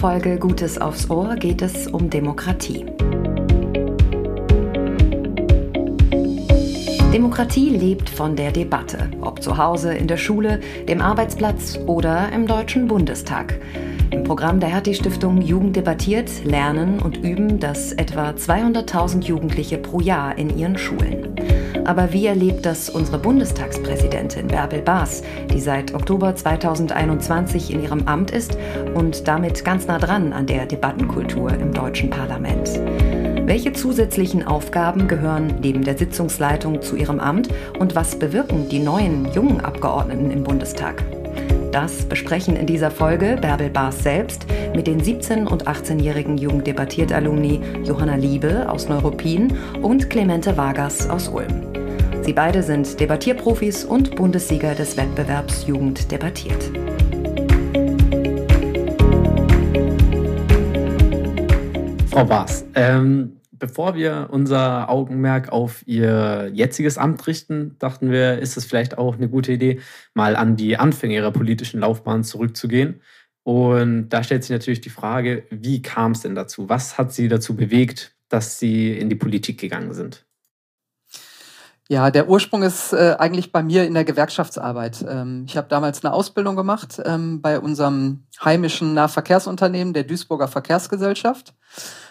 Folge Gutes aufs Ohr geht es um Demokratie. Demokratie lebt von der Debatte, ob zu Hause, in der Schule, dem Arbeitsplatz oder im Deutschen Bundestag. Im Programm der Hertie-Stiftung Jugend debattiert lernen und üben das etwa 200.000 Jugendliche pro Jahr in ihren Schulen. Aber wie erlebt das unsere Bundestagspräsidentin Bärbel Baas, die seit Oktober 2021 in ihrem Amt ist und damit ganz nah dran an der Debattenkultur im deutschen Parlament? Welche zusätzlichen Aufgaben gehören neben der Sitzungsleitung zu ihrem Amt und was bewirken die neuen jungen Abgeordneten im Bundestag? Das besprechen in dieser Folge Bärbel Baas selbst mit den 17- und 18-jährigen Jugenddebattiert-Alumni Johanna Liebe aus Neuruppin und Clemente Vargas aus Ulm. Sie beide sind Debattierprofis und Bundessieger des Wettbewerbs Jugend debattiert. Frau Baas, ähm, bevor wir unser Augenmerk auf Ihr jetziges Amt richten, dachten wir, ist es vielleicht auch eine gute Idee, mal an die Anfänge Ihrer politischen Laufbahn zurückzugehen. Und da stellt sich natürlich die Frage, wie kam es denn dazu? Was hat Sie dazu bewegt, dass Sie in die Politik gegangen sind? Ja, der Ursprung ist äh, eigentlich bei mir in der Gewerkschaftsarbeit. Ähm, ich habe damals eine Ausbildung gemacht ähm, bei unserem heimischen Nahverkehrsunternehmen der Duisburger Verkehrsgesellschaft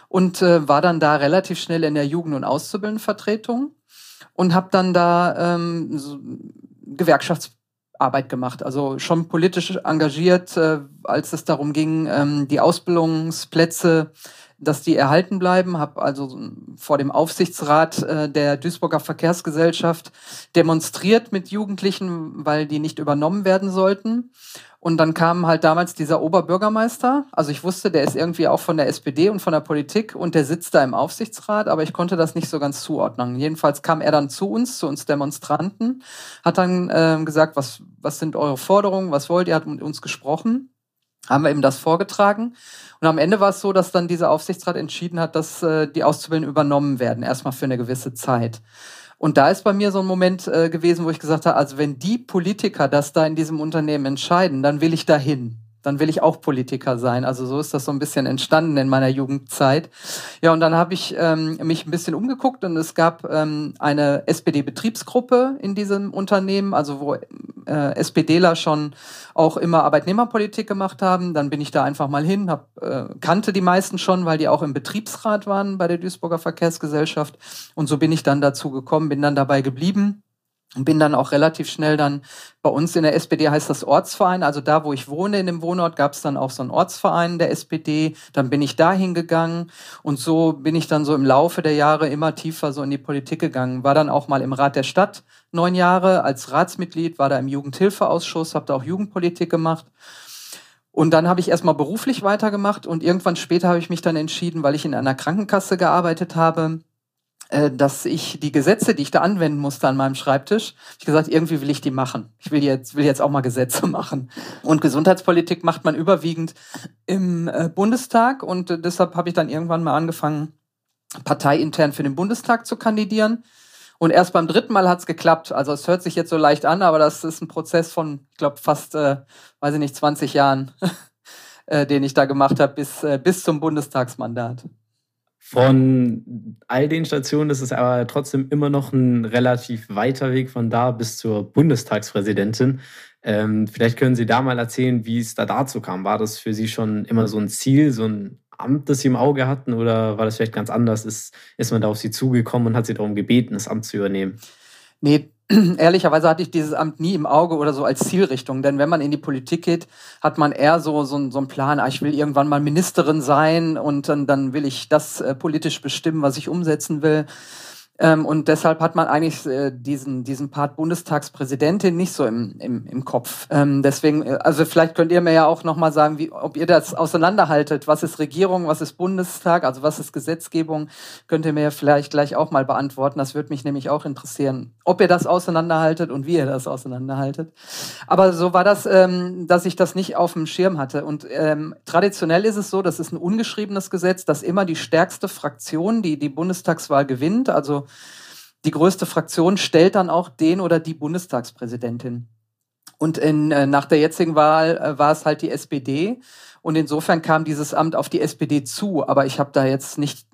und äh, war dann da relativ schnell in der Jugend- und Auszubildendenvertretung und habe dann da ähm, so Gewerkschaftsarbeit gemacht, also schon politisch engagiert, äh, als es darum ging, ähm, die Ausbildungsplätze dass die erhalten bleiben. Habe also vor dem Aufsichtsrat äh, der Duisburger Verkehrsgesellschaft demonstriert mit Jugendlichen, weil die nicht übernommen werden sollten. Und dann kam halt damals dieser Oberbürgermeister. Also ich wusste, der ist irgendwie auch von der SPD und von der Politik und der sitzt da im Aufsichtsrat, aber ich konnte das nicht so ganz zuordnen. Jedenfalls kam er dann zu uns, zu uns Demonstranten, hat dann äh, gesagt, was, was sind eure Forderungen, was wollt ihr, hat mit uns gesprochen haben wir ihm das vorgetragen. Und am Ende war es so, dass dann dieser Aufsichtsrat entschieden hat, dass äh, die Auszubildenden übernommen werden, erstmal für eine gewisse Zeit. Und da ist bei mir so ein Moment äh, gewesen, wo ich gesagt habe, also wenn die Politiker das da in diesem Unternehmen entscheiden, dann will ich dahin dann will ich auch Politiker sein. Also so ist das so ein bisschen entstanden in meiner Jugendzeit. Ja, und dann habe ich ähm, mich ein bisschen umgeguckt und es gab ähm, eine SPD-Betriebsgruppe in diesem Unternehmen, also wo äh, SPDler schon auch immer Arbeitnehmerpolitik gemacht haben. Dann bin ich da einfach mal hin, hab, äh, kannte die meisten schon, weil die auch im Betriebsrat waren bei der Duisburger Verkehrsgesellschaft. Und so bin ich dann dazu gekommen, bin dann dabei geblieben und bin dann auch relativ schnell dann bei uns in der SPD heißt das Ortsverein, also da, wo ich wohne in dem Wohnort, gab es dann auch so einen Ortsverein der SPD. Dann bin ich da hingegangen und so bin ich dann so im Laufe der Jahre immer tiefer so in die Politik gegangen. War dann auch mal im Rat der Stadt neun Jahre als Ratsmitglied, war da im Jugendhilfeausschuss, habe da auch Jugendpolitik gemacht. Und dann habe ich erstmal beruflich weitergemacht und irgendwann später habe ich mich dann entschieden, weil ich in einer Krankenkasse gearbeitet habe, dass ich die Gesetze, die ich da anwenden musste an meinem Schreibtisch, ich gesagt, irgendwie will ich die machen. Ich will jetzt, will jetzt auch mal Gesetze machen. Und Gesundheitspolitik macht man überwiegend im äh, Bundestag und äh, deshalb habe ich dann irgendwann mal angefangen, parteiintern für den Bundestag zu kandidieren. Und erst beim dritten Mal hat es geklappt. Also es hört sich jetzt so leicht an, aber das ist ein Prozess von, ich glaube, fast, äh, weiß ich nicht, 20 Jahren, äh, den ich da gemacht habe, bis, äh, bis zum Bundestagsmandat. Von all den Stationen ist es aber trotzdem immer noch ein relativ weiter Weg von da bis zur Bundestagspräsidentin. Ähm, vielleicht können Sie da mal erzählen, wie es da dazu kam. War das für Sie schon immer so ein Ziel, so ein Amt, das Sie im Auge hatten, oder war das vielleicht ganz anders? Ist, ist man da auf Sie zugekommen und hat Sie darum gebeten, das Amt zu übernehmen? Nee, ehrlicherweise hatte ich dieses Amt nie im Auge oder so als Zielrichtung. Denn wenn man in die Politik geht, hat man eher so, so, so einen Plan, ah, ich will irgendwann mal Ministerin sein und dann, dann will ich das äh, politisch bestimmen, was ich umsetzen will. Ähm, und deshalb hat man eigentlich äh, diesen, diesen Part Bundestagspräsidentin nicht so im, im, im Kopf. Ähm, deswegen, äh, also vielleicht könnt ihr mir ja auch nochmal sagen, wie, ob ihr das auseinanderhaltet. Was ist Regierung, was ist Bundestag, also was ist Gesetzgebung? Könnt ihr mir ja vielleicht gleich auch mal beantworten. Das würde mich nämlich auch interessieren, ob ihr das auseinanderhaltet und wie ihr das auseinanderhaltet. Aber so war das, ähm, dass ich das nicht auf dem Schirm hatte. Und ähm, traditionell ist es so, das ist ein ungeschriebenes Gesetz, dass immer die stärkste Fraktion, die die Bundestagswahl gewinnt, also die größte Fraktion stellt dann auch den oder die Bundestagspräsidentin. Und in, äh, nach der jetzigen Wahl äh, war es halt die SPD. Und insofern kam dieses Amt auf die SPD zu. Aber ich habe da jetzt nicht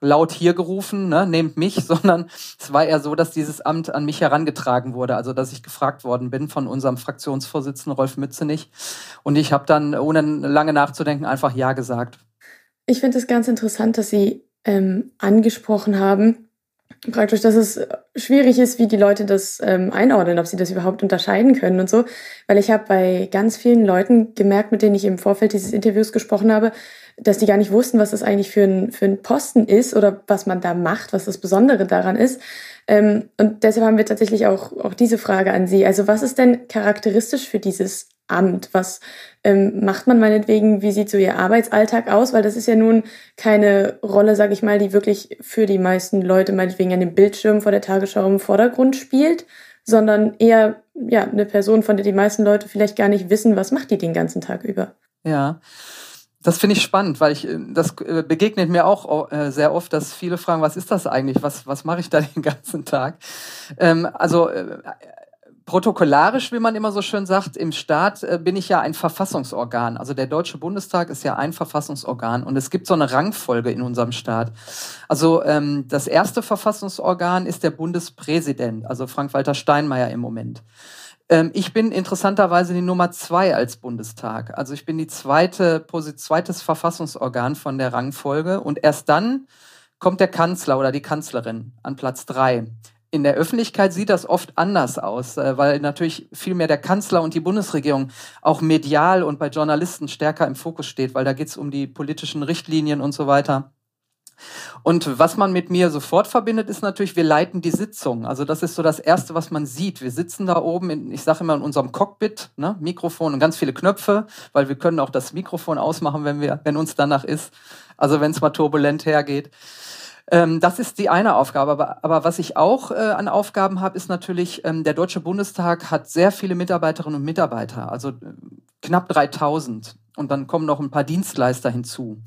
laut hier gerufen, ne, nehmt mich, sondern es war eher so, dass dieses Amt an mich herangetragen wurde, also dass ich gefragt worden bin von unserem Fraktionsvorsitzenden Rolf Mützenich und ich habe dann, ohne lange nachzudenken, einfach Ja gesagt. Ich finde es ganz interessant, dass Sie ähm, angesprochen haben, praktisch, dass es schwierig ist, wie die Leute das ähm, einordnen, ob sie das überhaupt unterscheiden können und so, weil ich habe bei ganz vielen Leuten gemerkt, mit denen ich im Vorfeld dieses Interviews gesprochen habe, dass die gar nicht wussten, was das eigentlich für ein, für ein Posten ist oder was man da macht, was das Besondere daran ist. Ähm, und deshalb haben wir tatsächlich auch, auch diese Frage an Sie. Also was ist denn charakteristisch für dieses Amt? Was ähm, macht man meinetwegen? Wie sieht so Ihr Arbeitsalltag aus? Weil das ist ja nun keine Rolle, sage ich mal, die wirklich für die meisten Leute meinetwegen an dem Bildschirm vor der Tagesschau im Vordergrund spielt, sondern eher ja eine Person, von der die meisten Leute vielleicht gar nicht wissen, was macht die den ganzen Tag über. Ja, das finde ich spannend, weil ich äh, das äh, begegnet mir auch äh, sehr oft, dass viele fragen, was ist das eigentlich? Was, was mache ich da den ganzen Tag? Ähm, also protokollarisch, wie man immer so schön sagt, im Staat äh, bin ich ja ein Verfassungsorgan. Also der Deutsche Bundestag ist ja ein Verfassungsorgan und es gibt so eine Rangfolge in unserem Staat. Also ähm, das erste Verfassungsorgan ist der Bundespräsident, also Frank-Walter Steinmeier im Moment. Ähm, ich bin interessanterweise die Nummer zwei als Bundestag. Also ich bin die zweite, zweites Verfassungsorgan von der Rangfolge und erst dann kommt der Kanzler oder die Kanzlerin an Platz drei. In der Öffentlichkeit sieht das oft anders aus, äh, weil natürlich viel mehr der Kanzler und die Bundesregierung auch medial und bei Journalisten stärker im Fokus steht, weil da geht es um die politischen Richtlinien und so weiter. Und was man mit mir sofort verbindet, ist natürlich, wir leiten die Sitzung. Also das ist so das Erste, was man sieht. Wir sitzen da oben, in, ich sage immer in unserem Cockpit, ne, Mikrofon und ganz viele Knöpfe, weil wir können auch das Mikrofon ausmachen, wenn, wir, wenn uns danach ist. Also wenn es mal turbulent hergeht. Ähm, das ist die eine Aufgabe. Aber, aber was ich auch äh, an Aufgaben habe, ist natürlich, ähm, der Deutsche Bundestag hat sehr viele Mitarbeiterinnen und Mitarbeiter, also äh, knapp 3000. Und dann kommen noch ein paar Dienstleister hinzu.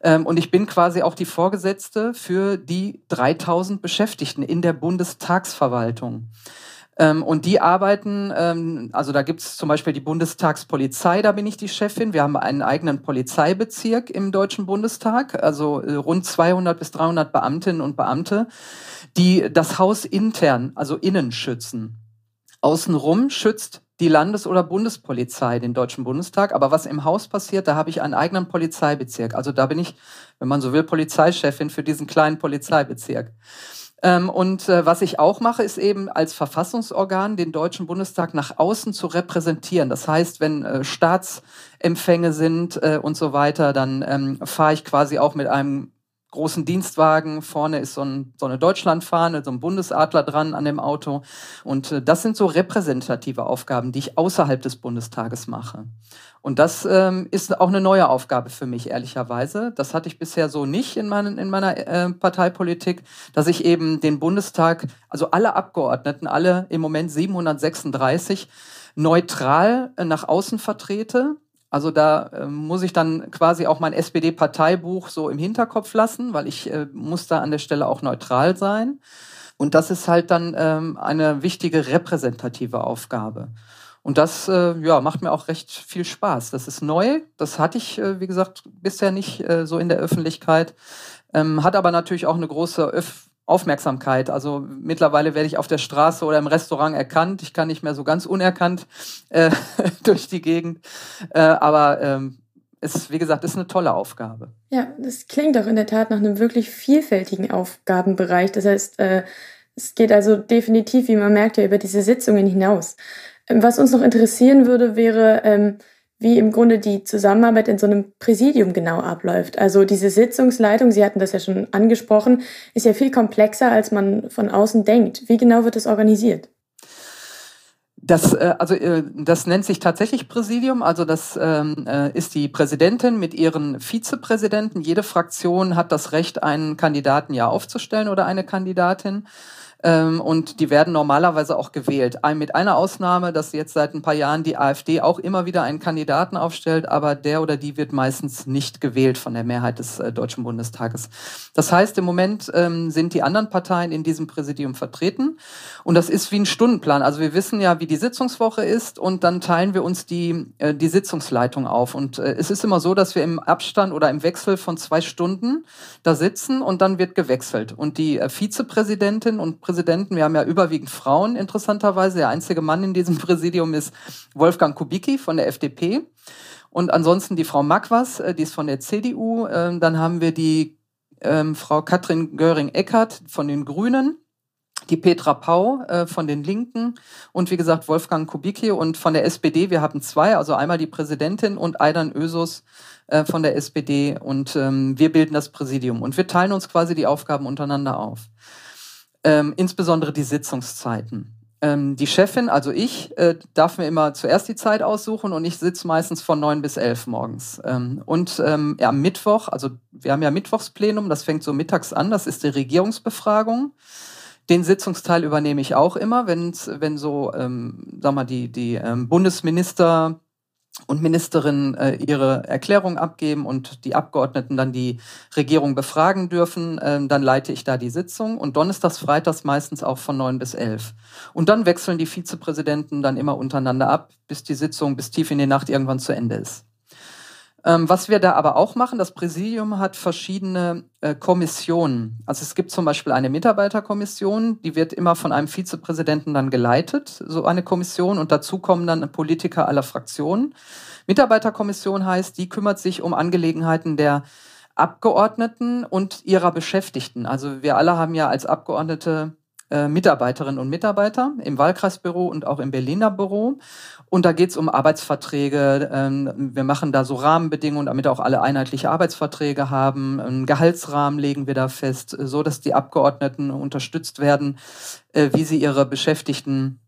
Ähm, und ich bin quasi auch die Vorgesetzte für die 3000 Beschäftigten in der Bundestagsverwaltung. Ähm, und die arbeiten, ähm, also da gibt es zum Beispiel die Bundestagspolizei, da bin ich die Chefin. Wir haben einen eigenen Polizeibezirk im Deutschen Bundestag, also äh, rund 200 bis 300 Beamtinnen und Beamte, die das Haus intern, also innen schützen. Außenrum schützt die Landes- oder Bundespolizei den Deutschen Bundestag. Aber was im Haus passiert, da habe ich einen eigenen Polizeibezirk. Also da bin ich, wenn man so will, Polizeichefin für diesen kleinen Polizeibezirk. Ähm, und äh, was ich auch mache, ist eben als Verfassungsorgan den Deutschen Bundestag nach außen zu repräsentieren. Das heißt, wenn äh, Staatsempfänge sind äh, und so weiter, dann ähm, fahre ich quasi auch mit einem großen Dienstwagen. Vorne ist so, ein, so eine Deutschlandfahne, so ein Bundesadler dran an dem Auto. Und äh, das sind so repräsentative Aufgaben, die ich außerhalb des Bundestages mache. Und das ähm, ist auch eine neue Aufgabe für mich, ehrlicherweise. Das hatte ich bisher so nicht in, meinen, in meiner äh, Parteipolitik, dass ich eben den Bundestag, also alle Abgeordneten, alle im Moment 736, neutral äh, nach außen vertrete also da äh, muss ich dann quasi auch mein SPD-Parteibuch so im Hinterkopf lassen, weil ich äh, muss da an der Stelle auch neutral sein. Und das ist halt dann ähm, eine wichtige repräsentative Aufgabe. Und das äh, ja, macht mir auch recht viel Spaß. Das ist neu. Das hatte ich, äh, wie gesagt, bisher nicht äh, so in der Öffentlichkeit. Ähm, hat aber natürlich auch eine große Öf Aufmerksamkeit. Also mittlerweile werde ich auf der Straße oder im Restaurant erkannt. Ich kann nicht mehr so ganz unerkannt äh, durch die Gegend. Äh, aber ähm, es, wie gesagt, ist eine tolle Aufgabe. Ja, das klingt auch in der Tat nach einem wirklich vielfältigen Aufgabenbereich. Das heißt, äh, es geht also definitiv, wie man merkt, ja über diese Sitzungen hinaus. Ähm, was uns noch interessieren würde, wäre, ähm, wie im Grunde die Zusammenarbeit in so einem Präsidium genau abläuft. Also diese Sitzungsleitung, Sie hatten das ja schon angesprochen, ist ja viel komplexer, als man von außen denkt. Wie genau wird es organisiert? Das, äh, also, äh, das nennt sich tatsächlich Präsidium. Also das ähm, äh, ist die Präsidentin mit ihren Vizepräsidenten. Jede Fraktion hat das Recht, einen Kandidaten ja aufzustellen oder eine Kandidatin. Ähm, und die werden normalerweise auch gewählt. Ein, mit einer Ausnahme, dass jetzt seit ein paar Jahren die AfD auch immer wieder einen Kandidaten aufstellt, aber der oder die wird meistens nicht gewählt von der Mehrheit des äh, Deutschen Bundestages. Das heißt, im Moment ähm, sind die anderen Parteien in diesem Präsidium vertreten. Und das ist wie ein Stundenplan. Also wir wissen ja, wie die Sitzungswoche ist und dann teilen wir uns die, äh, die Sitzungsleitung auf. Und äh, es ist immer so, dass wir im Abstand oder im Wechsel von zwei Stunden da sitzen und dann wird gewechselt. Und die äh, Vizepräsidentin und Präsidenten, wir haben ja überwiegend Frauen interessanterweise. Der einzige Mann in diesem Präsidium ist Wolfgang Kubicki von der FDP. Und ansonsten die Frau Makwas, äh, die ist von der CDU. Ähm, dann haben wir die ähm, Frau Katrin Göring-Eckert von den Grünen die Petra Pau äh, von den Linken und wie gesagt Wolfgang Kubicki und von der SPD. Wir haben zwei, also einmal die Präsidentin und Aidan Ösus äh, von der SPD und ähm, wir bilden das Präsidium und wir teilen uns quasi die Aufgaben untereinander auf. Ähm, insbesondere die Sitzungszeiten. Ähm, die Chefin, also ich, äh, darf mir immer zuerst die Zeit aussuchen und ich sitze meistens von neun bis elf morgens. Ähm, und ähm, ja, am Mittwoch, also wir haben ja Mittwochsplenum, das fängt so mittags an, das ist die Regierungsbefragung. Den Sitzungsteil übernehme ich auch immer, wenn wenn so, ähm, sag mal, die, die ähm, Bundesminister und Ministerinnen äh, ihre Erklärung abgeben und die Abgeordneten dann die Regierung befragen dürfen, ähm, dann leite ich da die Sitzung und donnerstags, freitags meistens auch von neun bis elf. Und dann wechseln die Vizepräsidenten dann immer untereinander ab, bis die Sitzung bis tief in die Nacht irgendwann zu Ende ist. Ähm, was wir da aber auch machen, das Präsidium hat verschiedene äh, Kommissionen. Also es gibt zum Beispiel eine Mitarbeiterkommission, die wird immer von einem Vizepräsidenten dann geleitet, so eine Kommission, und dazu kommen dann Politiker aller Fraktionen. Mitarbeiterkommission heißt, die kümmert sich um Angelegenheiten der Abgeordneten und ihrer Beschäftigten. Also wir alle haben ja als Abgeordnete äh, Mitarbeiterinnen und Mitarbeiter im Wahlkreisbüro und auch im Berliner Büro. Und da geht es um Arbeitsverträge. Ähm, wir machen da so Rahmenbedingungen, damit auch alle einheitliche Arbeitsverträge haben. Einen Gehaltsrahmen legen wir da fest, so dass die Abgeordneten unterstützt werden, äh, wie sie ihre Beschäftigten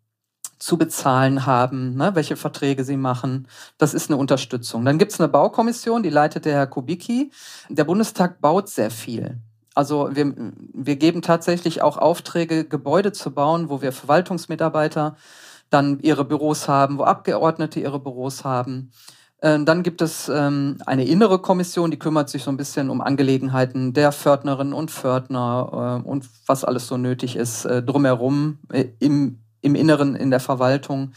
zu bezahlen haben, ne, welche Verträge sie machen. Das ist eine Unterstützung. Dann gibt es eine Baukommission, die leitet der Herr Kubicki. Der Bundestag baut sehr viel. Also wir, wir geben tatsächlich auch Aufträge, Gebäude zu bauen, wo wir Verwaltungsmitarbeiter dann ihre Büros haben, wo Abgeordnete ihre Büros haben. Ähm, dann gibt es ähm, eine innere Kommission, die kümmert sich so ein bisschen um Angelegenheiten der Pförtnerinnen und Pförtner äh, und was alles so nötig ist äh, drumherum äh, im, im Inneren in der Verwaltung.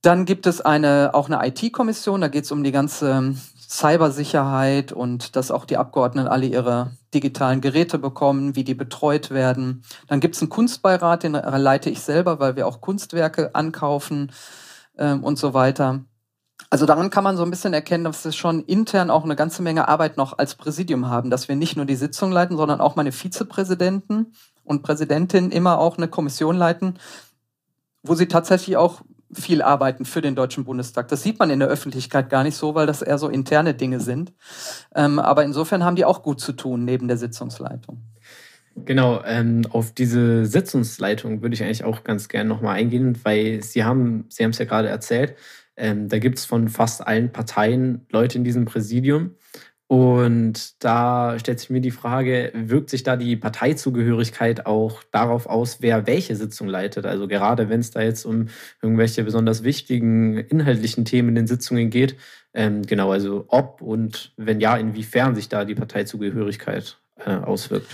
Dann gibt es eine, auch eine IT-Kommission, da geht es um die ganze Cybersicherheit und dass auch die Abgeordneten alle ihre digitalen Geräte bekommen, wie die betreut werden. Dann gibt es einen Kunstbeirat, den leite ich selber, weil wir auch Kunstwerke ankaufen ähm, und so weiter. Also daran kann man so ein bisschen erkennen, dass wir schon intern auch eine ganze Menge Arbeit noch als Präsidium haben, dass wir nicht nur die Sitzung leiten, sondern auch meine Vizepräsidenten und Präsidentin immer auch eine Kommission leiten, wo sie tatsächlich auch viel arbeiten für den Deutschen Bundestag. Das sieht man in der Öffentlichkeit gar nicht so, weil das eher so interne Dinge sind. Ähm, aber insofern haben die auch gut zu tun neben der Sitzungsleitung. Genau, ähm, auf diese Sitzungsleitung würde ich eigentlich auch ganz gerne nochmal eingehen, weil Sie haben, Sie haben es ja gerade erzählt, ähm, da gibt es von fast allen Parteien Leute in diesem Präsidium. Und da stellt sich mir die Frage, wirkt sich da die Parteizugehörigkeit auch darauf aus, wer welche Sitzung leitet? Also gerade wenn es da jetzt um irgendwelche besonders wichtigen inhaltlichen Themen in den Sitzungen geht, ähm, genau, also ob und wenn ja, inwiefern sich da die Parteizugehörigkeit äh, auswirkt.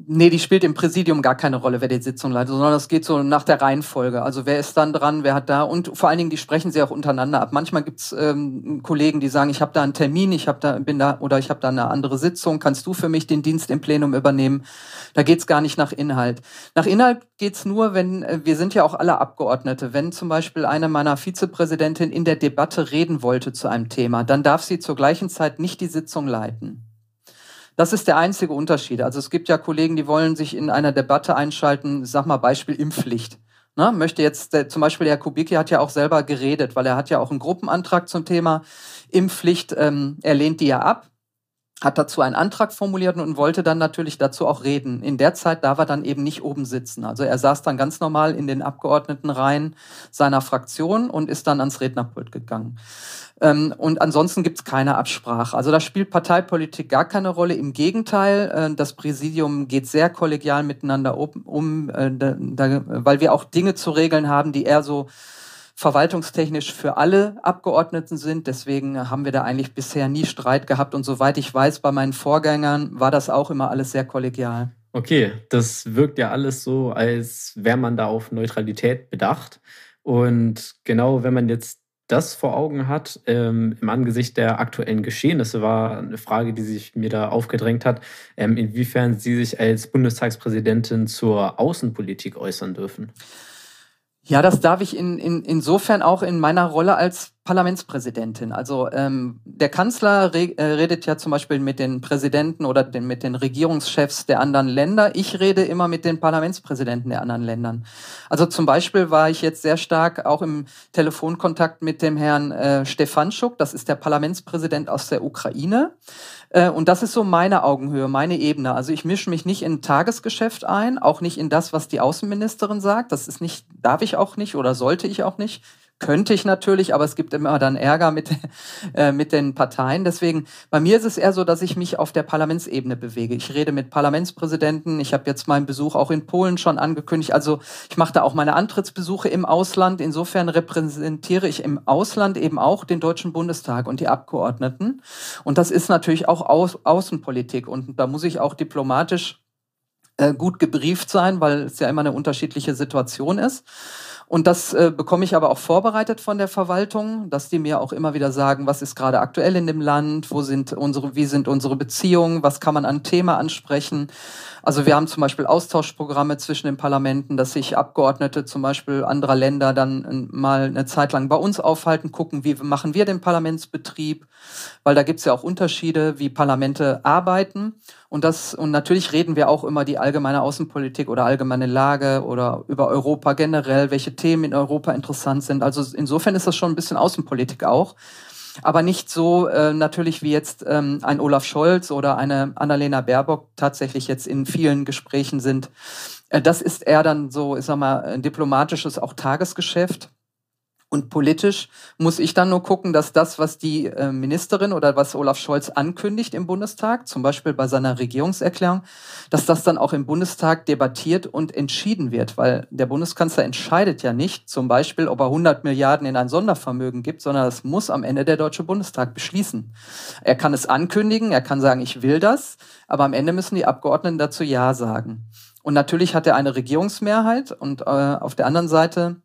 Nee, die spielt im Präsidium gar keine Rolle, wer die Sitzung leitet, sondern das geht so nach der Reihenfolge. Also wer ist dann dran, wer hat da und vor allen Dingen, die sprechen sie auch untereinander ab. Manchmal gibt's ähm, Kollegen, die sagen, ich habe da einen Termin, ich habe da bin da oder ich habe da eine andere Sitzung, kannst du für mich den Dienst im Plenum übernehmen? Da geht's gar nicht nach Inhalt. Nach Inhalt geht's nur, wenn äh, wir sind ja auch alle Abgeordnete. Wenn zum Beispiel eine meiner Vizepräsidentin in der Debatte reden wollte zu einem Thema, dann darf sie zur gleichen Zeit nicht die Sitzung leiten. Das ist der einzige Unterschied. Also es gibt ja Kollegen, die wollen sich in einer Debatte einschalten, sag mal Beispiel Impfpflicht. Ne, möchte jetzt, der, zum Beispiel Herr Kubicki hat ja auch selber geredet, weil er hat ja auch einen Gruppenantrag zum Thema Impfpflicht, ähm, er lehnt die ja ab. Hat dazu einen Antrag formuliert und wollte dann natürlich dazu auch reden. In der Zeit darf er dann eben nicht oben sitzen. Also er saß dann ganz normal in den Abgeordnetenreihen seiner Fraktion und ist dann ans Rednerpult gegangen. Ähm, und ansonsten gibt es keine Absprache. Also da spielt Parteipolitik gar keine Rolle. Im Gegenteil, äh, das Präsidium geht sehr kollegial miteinander um, äh, weil wir auch Dinge zu regeln haben, die eher so verwaltungstechnisch für alle Abgeordneten sind. Deswegen haben wir da eigentlich bisher nie Streit gehabt. Und soweit ich weiß, bei meinen Vorgängern war das auch immer alles sehr kollegial. Okay, das wirkt ja alles so, als wäre man da auf Neutralität bedacht. Und genau, wenn man jetzt das vor Augen hat, ähm, im Angesicht der aktuellen Geschehnisse, war eine Frage, die sich mir da aufgedrängt hat, ähm, inwiefern Sie sich als Bundestagspräsidentin zur Außenpolitik äußern dürfen. Ja, das darf ich in, in, insofern auch in meiner Rolle als Parlamentspräsidentin. Also ähm, der Kanzler re äh, redet ja zum Beispiel mit den Präsidenten oder den, mit den Regierungschefs der anderen Länder. Ich rede immer mit den Parlamentspräsidenten der anderen Ländern. Also zum Beispiel war ich jetzt sehr stark auch im Telefonkontakt mit dem Herrn äh, Stefanschuk, das ist der Parlamentspräsident aus der Ukraine. Äh, und das ist so meine Augenhöhe, meine Ebene. Also ich mische mich nicht in Tagesgeschäft ein, auch nicht in das, was die Außenministerin sagt. Das ist nicht, darf ich auch nicht oder sollte ich auch nicht. Könnte ich natürlich, aber es gibt immer dann Ärger mit, äh, mit den Parteien. Deswegen, bei mir ist es eher so, dass ich mich auf der Parlamentsebene bewege. Ich rede mit Parlamentspräsidenten. Ich habe jetzt meinen Besuch auch in Polen schon angekündigt. Also ich mache da auch meine Antrittsbesuche im Ausland. Insofern repräsentiere ich im Ausland eben auch den Deutschen Bundestag und die Abgeordneten. Und das ist natürlich auch Au Außenpolitik. Und da muss ich auch diplomatisch äh, gut gebrieft sein, weil es ja immer eine unterschiedliche Situation ist. Und das äh, bekomme ich aber auch vorbereitet von der Verwaltung, dass die mir auch immer wieder sagen, was ist gerade aktuell in dem Land, wo sind unsere, wie sind unsere Beziehungen, was kann man an Thema ansprechen. Also wir haben zum Beispiel Austauschprogramme zwischen den Parlamenten, dass sich Abgeordnete zum Beispiel anderer Länder dann äh, mal eine Zeit lang bei uns aufhalten, gucken, wie machen wir den Parlamentsbetrieb, weil da gibt es ja auch Unterschiede, wie Parlamente arbeiten. Und das, und natürlich reden wir auch immer die allgemeine Außenpolitik oder allgemeine Lage oder über Europa generell, welche Themen in Europa interessant sind. Also insofern ist das schon ein bisschen Außenpolitik auch. Aber nicht so äh, natürlich wie jetzt ähm, ein Olaf Scholz oder eine Annalena Baerbock tatsächlich jetzt in vielen Gesprächen sind. Äh, das ist eher dann so, ich sag mal, ein diplomatisches auch Tagesgeschäft. Und politisch muss ich dann nur gucken, dass das, was die äh, Ministerin oder was Olaf Scholz ankündigt im Bundestag, zum Beispiel bei seiner Regierungserklärung, dass das dann auch im Bundestag debattiert und entschieden wird, weil der Bundeskanzler entscheidet ja nicht, zum Beispiel, ob er 100 Milliarden in ein Sondervermögen gibt, sondern das muss am Ende der Deutsche Bundestag beschließen. Er kann es ankündigen, er kann sagen, ich will das, aber am Ende müssen die Abgeordneten dazu Ja sagen. Und natürlich hat er eine Regierungsmehrheit und äh, auf der anderen Seite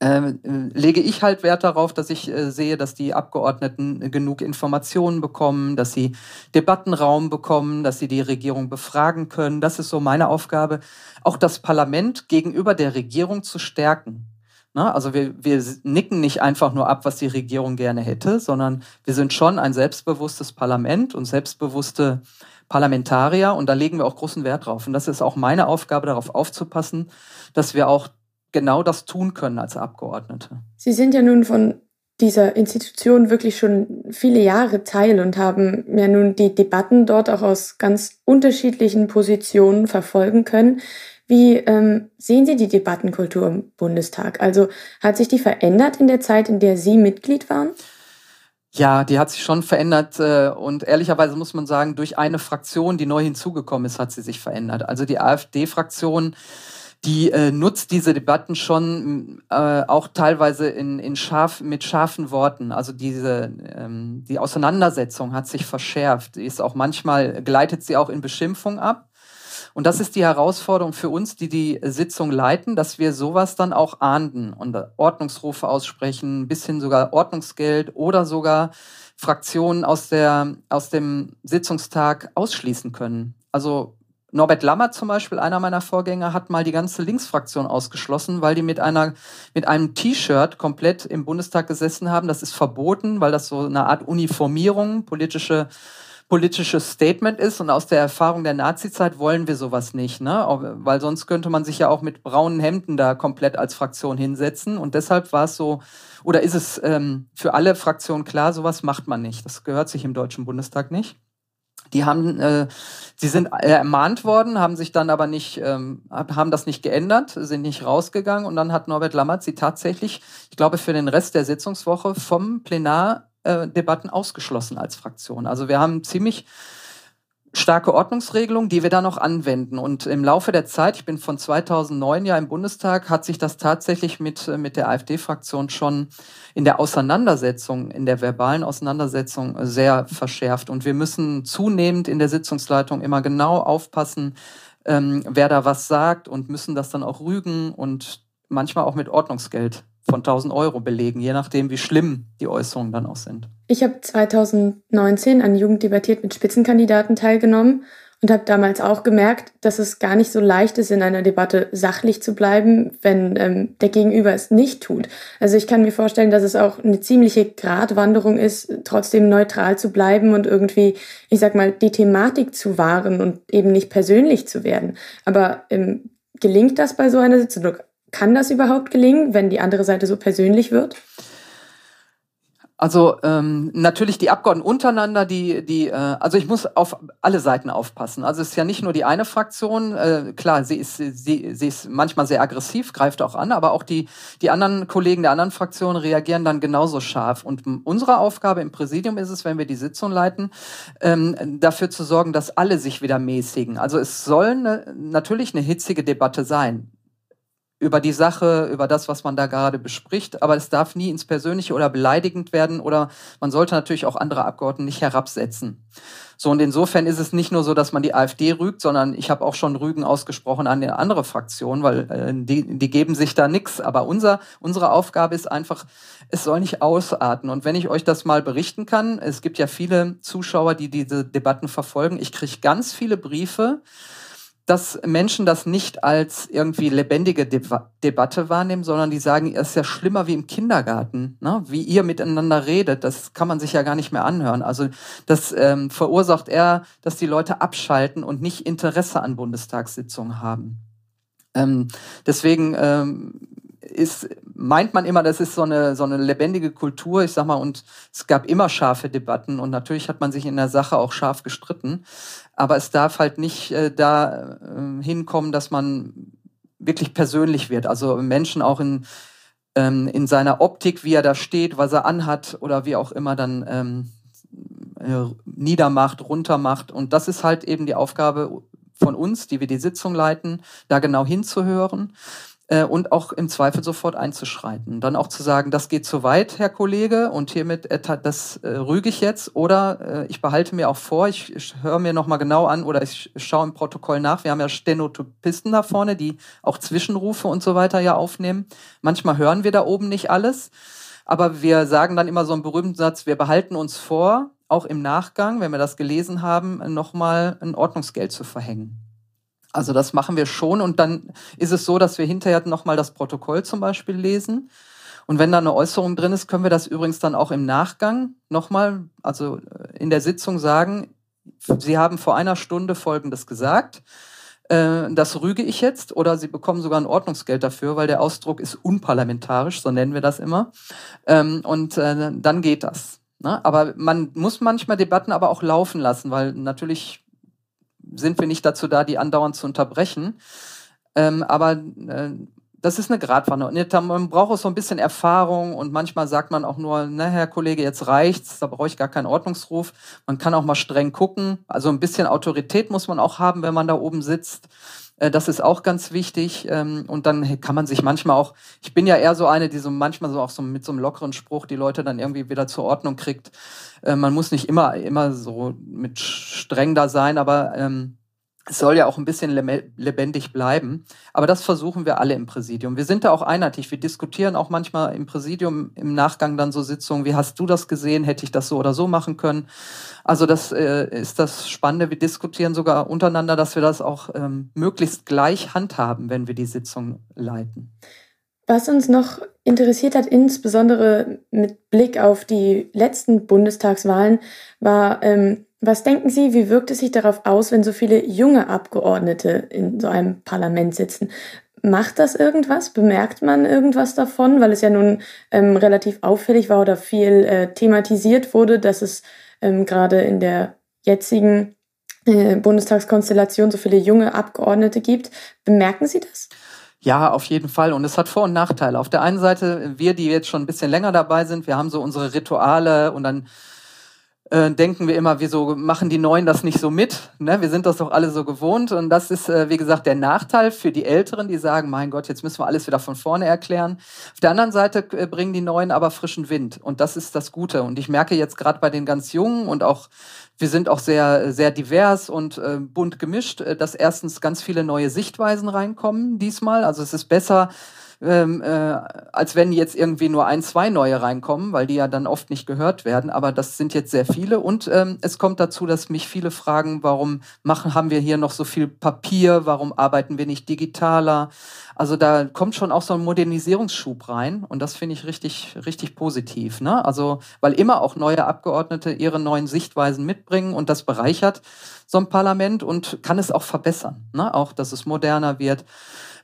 lege ich halt Wert darauf, dass ich äh, sehe, dass die Abgeordneten genug Informationen bekommen, dass sie Debattenraum bekommen, dass sie die Regierung befragen können. Das ist so meine Aufgabe, auch das Parlament gegenüber der Regierung zu stärken. Also wir, wir nicken nicht einfach nur ab, was die Regierung gerne hätte, sondern wir sind schon ein selbstbewusstes Parlament und selbstbewusste Parlamentarier und da legen wir auch großen Wert drauf. Und das ist auch meine Aufgabe, darauf aufzupassen, dass wir auch genau das tun können als Abgeordnete. Sie sind ja nun von dieser Institution wirklich schon viele Jahre Teil und haben ja nun die Debatten dort auch aus ganz unterschiedlichen Positionen verfolgen können. Wie ähm, sehen Sie die Debattenkultur im Bundestag? Also hat sich die verändert in der Zeit, in der Sie Mitglied waren? Ja, die hat sich schon verändert äh, und ehrlicherweise muss man sagen, durch eine Fraktion, die neu hinzugekommen ist, hat sie sich verändert. Also die AfD-Fraktion die äh, nutzt diese Debatten schon äh, auch teilweise in, in scharf, mit scharfen Worten. Also diese ähm, die Auseinandersetzung hat sich verschärft. Ist auch manchmal gleitet sie auch in Beschimpfung ab. Und das ist die Herausforderung für uns, die die Sitzung leiten, dass wir sowas dann auch ahnden und Ordnungsrufe aussprechen, bis hin sogar Ordnungsgeld oder sogar Fraktionen aus, der, aus dem Sitzungstag ausschließen können. Also Norbert Lammert zum Beispiel, einer meiner Vorgänger, hat mal die ganze Linksfraktion ausgeschlossen, weil die mit einer, mit einem T-Shirt komplett im Bundestag gesessen haben. Das ist verboten, weil das so eine Art Uniformierung, politische, politisches Statement ist. Und aus der Erfahrung der Nazizeit wollen wir sowas nicht, ne? Weil sonst könnte man sich ja auch mit braunen Hemden da komplett als Fraktion hinsetzen. Und deshalb war es so, oder ist es ähm, für alle Fraktionen klar, sowas macht man nicht. Das gehört sich im Deutschen Bundestag nicht. Die haben, äh, sie sind ermahnt worden, haben sich dann aber nicht, ähm, haben das nicht geändert, sind nicht rausgegangen und dann hat Norbert Lammert sie tatsächlich, ich glaube, für den Rest der Sitzungswoche vom Plenardebatten ausgeschlossen als Fraktion. Also wir haben ziemlich starke Ordnungsregelung, die wir dann noch anwenden. Und im Laufe der Zeit, ich bin von 2009 ja im Bundestag, hat sich das tatsächlich mit, mit der AfD-Fraktion schon in der Auseinandersetzung, in der verbalen Auseinandersetzung sehr verschärft. Und wir müssen zunehmend in der Sitzungsleitung immer genau aufpassen, ähm, wer da was sagt und müssen das dann auch rügen und manchmal auch mit Ordnungsgeld von 1000 Euro belegen, je nachdem, wie schlimm die Äußerungen dann auch sind. Ich habe 2019 an Jugend debattiert mit Spitzenkandidaten teilgenommen und habe damals auch gemerkt, dass es gar nicht so leicht ist, in einer Debatte sachlich zu bleiben, wenn ähm, der Gegenüber es nicht tut. Also ich kann mir vorstellen, dass es auch eine ziemliche Gratwanderung ist, trotzdem neutral zu bleiben und irgendwie, ich sag mal, die Thematik zu wahren und eben nicht persönlich zu werden. Aber ähm, gelingt das bei so einer Sitzung? Kann das überhaupt gelingen, wenn die andere Seite so persönlich wird? Also ähm, natürlich die Abgeordneten untereinander, die, die, äh, also ich muss auf alle Seiten aufpassen. Also es ist ja nicht nur die eine Fraktion, äh, klar, sie ist, sie, sie ist manchmal sehr aggressiv, greift auch an, aber auch die, die anderen Kollegen der anderen Fraktionen reagieren dann genauso scharf. Und unsere Aufgabe im Präsidium ist es, wenn wir die Sitzung leiten, ähm, dafür zu sorgen, dass alle sich wieder mäßigen. Also es soll eine, natürlich eine hitzige Debatte sein über die Sache, über das, was man da gerade bespricht, aber es darf nie ins Persönliche oder beleidigend werden oder man sollte natürlich auch andere Abgeordnete nicht herabsetzen. So, und insofern ist es nicht nur so, dass man die AfD rügt, sondern ich habe auch schon Rügen ausgesprochen an die andere Fraktion, weil äh, die, die geben sich da nichts. Aber unser, unsere Aufgabe ist einfach, es soll nicht ausarten. Und wenn ich euch das mal berichten kann, es gibt ja viele Zuschauer, die diese Debatten verfolgen. Ich kriege ganz viele Briefe, dass Menschen das nicht als irgendwie lebendige Deba Debatte wahrnehmen, sondern die sagen, es ist ja schlimmer wie im Kindergarten, ne? wie ihr miteinander redet, das kann man sich ja gar nicht mehr anhören. Also das ähm, verursacht eher, dass die Leute abschalten und nicht Interesse an Bundestagssitzungen haben. Ähm, deswegen ähm, ist, meint man immer, das ist so eine, so eine lebendige Kultur, ich sag mal, und es gab immer scharfe Debatten und natürlich hat man sich in der Sache auch scharf gestritten. Aber es darf halt nicht äh, da äh, hinkommen, dass man wirklich persönlich wird. Also Menschen auch in, ähm, in seiner Optik, wie er da steht, was er anhat oder wie auch immer dann ähm, äh, niedermacht, runtermacht. Und das ist halt eben die Aufgabe von uns, die wir die Sitzung leiten, da genau hinzuhören äh, und auch im Zweifel sofort einzuschreiten. Dann auch zu sagen, das geht zu weit, Herr Kollege, und hiermit äh, das äh, rüge ich jetzt oder äh, ich behalte mir auch vor, ich, ich höre mir nochmal genau an oder ich schaue im Protokoll nach. Wir haben ja Stenotypisten da vorne, die auch Zwischenrufe und so weiter ja aufnehmen. Manchmal hören wir da oben nicht alles, aber wir sagen dann immer so einen berühmten Satz, wir behalten uns vor, auch im Nachgang, wenn wir das gelesen haben, nochmal ein Ordnungsgeld zu verhängen. Also das machen wir schon und dann ist es so, dass wir hinterher nochmal das Protokoll zum Beispiel lesen. Und wenn da eine Äußerung drin ist, können wir das übrigens dann auch im Nachgang nochmal, also äh, in der Sitzung sagen, Sie haben vor einer Stunde Folgendes gesagt. Äh, das rüge ich jetzt oder Sie bekommen sogar ein Ordnungsgeld dafür, weil der Ausdruck ist unparlamentarisch, so nennen wir das immer. Ähm, und äh, dann geht das. Ne? Aber man muss manchmal Debatten aber auch laufen lassen, weil natürlich sind wir nicht dazu da, die andauernd zu unterbrechen. Ähm, aber äh, das ist eine Gratwanderung. Man braucht auch so ein bisschen Erfahrung und manchmal sagt man auch nur, na, Herr Kollege, jetzt reicht's, da brauche ich gar keinen Ordnungsruf. Man kann auch mal streng gucken. Also ein bisschen Autorität muss man auch haben, wenn man da oben sitzt. Äh, das ist auch ganz wichtig. Ähm, und dann kann man sich manchmal auch, ich bin ja eher so eine, die so manchmal so auch so mit so einem lockeren Spruch die Leute dann irgendwie wieder zur Ordnung kriegt. Äh, man muss nicht immer, immer so mit streng da sein, aber ähm, es soll ja auch ein bisschen lebendig bleiben. Aber das versuchen wir alle im Präsidium. Wir sind da auch einheitlich. Wir diskutieren auch manchmal im Präsidium im Nachgang dann so Sitzungen. Wie hast du das gesehen? Hätte ich das so oder so machen können? Also das äh, ist das Spannende. Wir diskutieren sogar untereinander, dass wir das auch ähm, möglichst gleich handhaben, wenn wir die Sitzung leiten. Was uns noch interessiert hat, insbesondere mit Blick auf die letzten Bundestagswahlen, war, ähm, was denken Sie, wie wirkt es sich darauf aus, wenn so viele junge Abgeordnete in so einem Parlament sitzen? Macht das irgendwas? Bemerkt man irgendwas davon? Weil es ja nun ähm, relativ auffällig war oder viel äh, thematisiert wurde, dass es ähm, gerade in der jetzigen äh, Bundestagskonstellation so viele junge Abgeordnete gibt. Bemerken Sie das? Ja, auf jeden Fall. Und es hat Vor- und Nachteile. Auf der einen Seite, wir, die jetzt schon ein bisschen länger dabei sind, wir haben so unsere Rituale und dann äh, denken wir immer, wieso machen die Neuen das nicht so mit? Ne? Wir sind das doch alle so gewohnt. Und das ist, äh, wie gesagt, der Nachteil für die Älteren, die sagen, mein Gott, jetzt müssen wir alles wieder von vorne erklären. Auf der anderen Seite äh, bringen die Neuen aber frischen Wind. Und das ist das Gute. Und ich merke jetzt gerade bei den ganz Jungen und auch wir sind auch sehr, sehr divers und äh, bunt gemischt, äh, dass erstens ganz viele neue Sichtweisen reinkommen diesmal. Also es ist besser, ähm, äh, als wenn jetzt irgendwie nur ein, zwei neue reinkommen, weil die ja dann oft nicht gehört werden. Aber das sind jetzt sehr viele. Und ähm, es kommt dazu, dass mich viele fragen, warum machen, haben wir hier noch so viel Papier? Warum arbeiten wir nicht digitaler? Also da kommt schon auch so ein Modernisierungsschub rein. Und das finde ich richtig, richtig positiv. Ne? Also, weil immer auch neue Abgeordnete ihre neuen Sichtweisen mitbringen und das bereichert so ein Parlament und kann es auch verbessern. Ne? Auch, dass es moderner wird.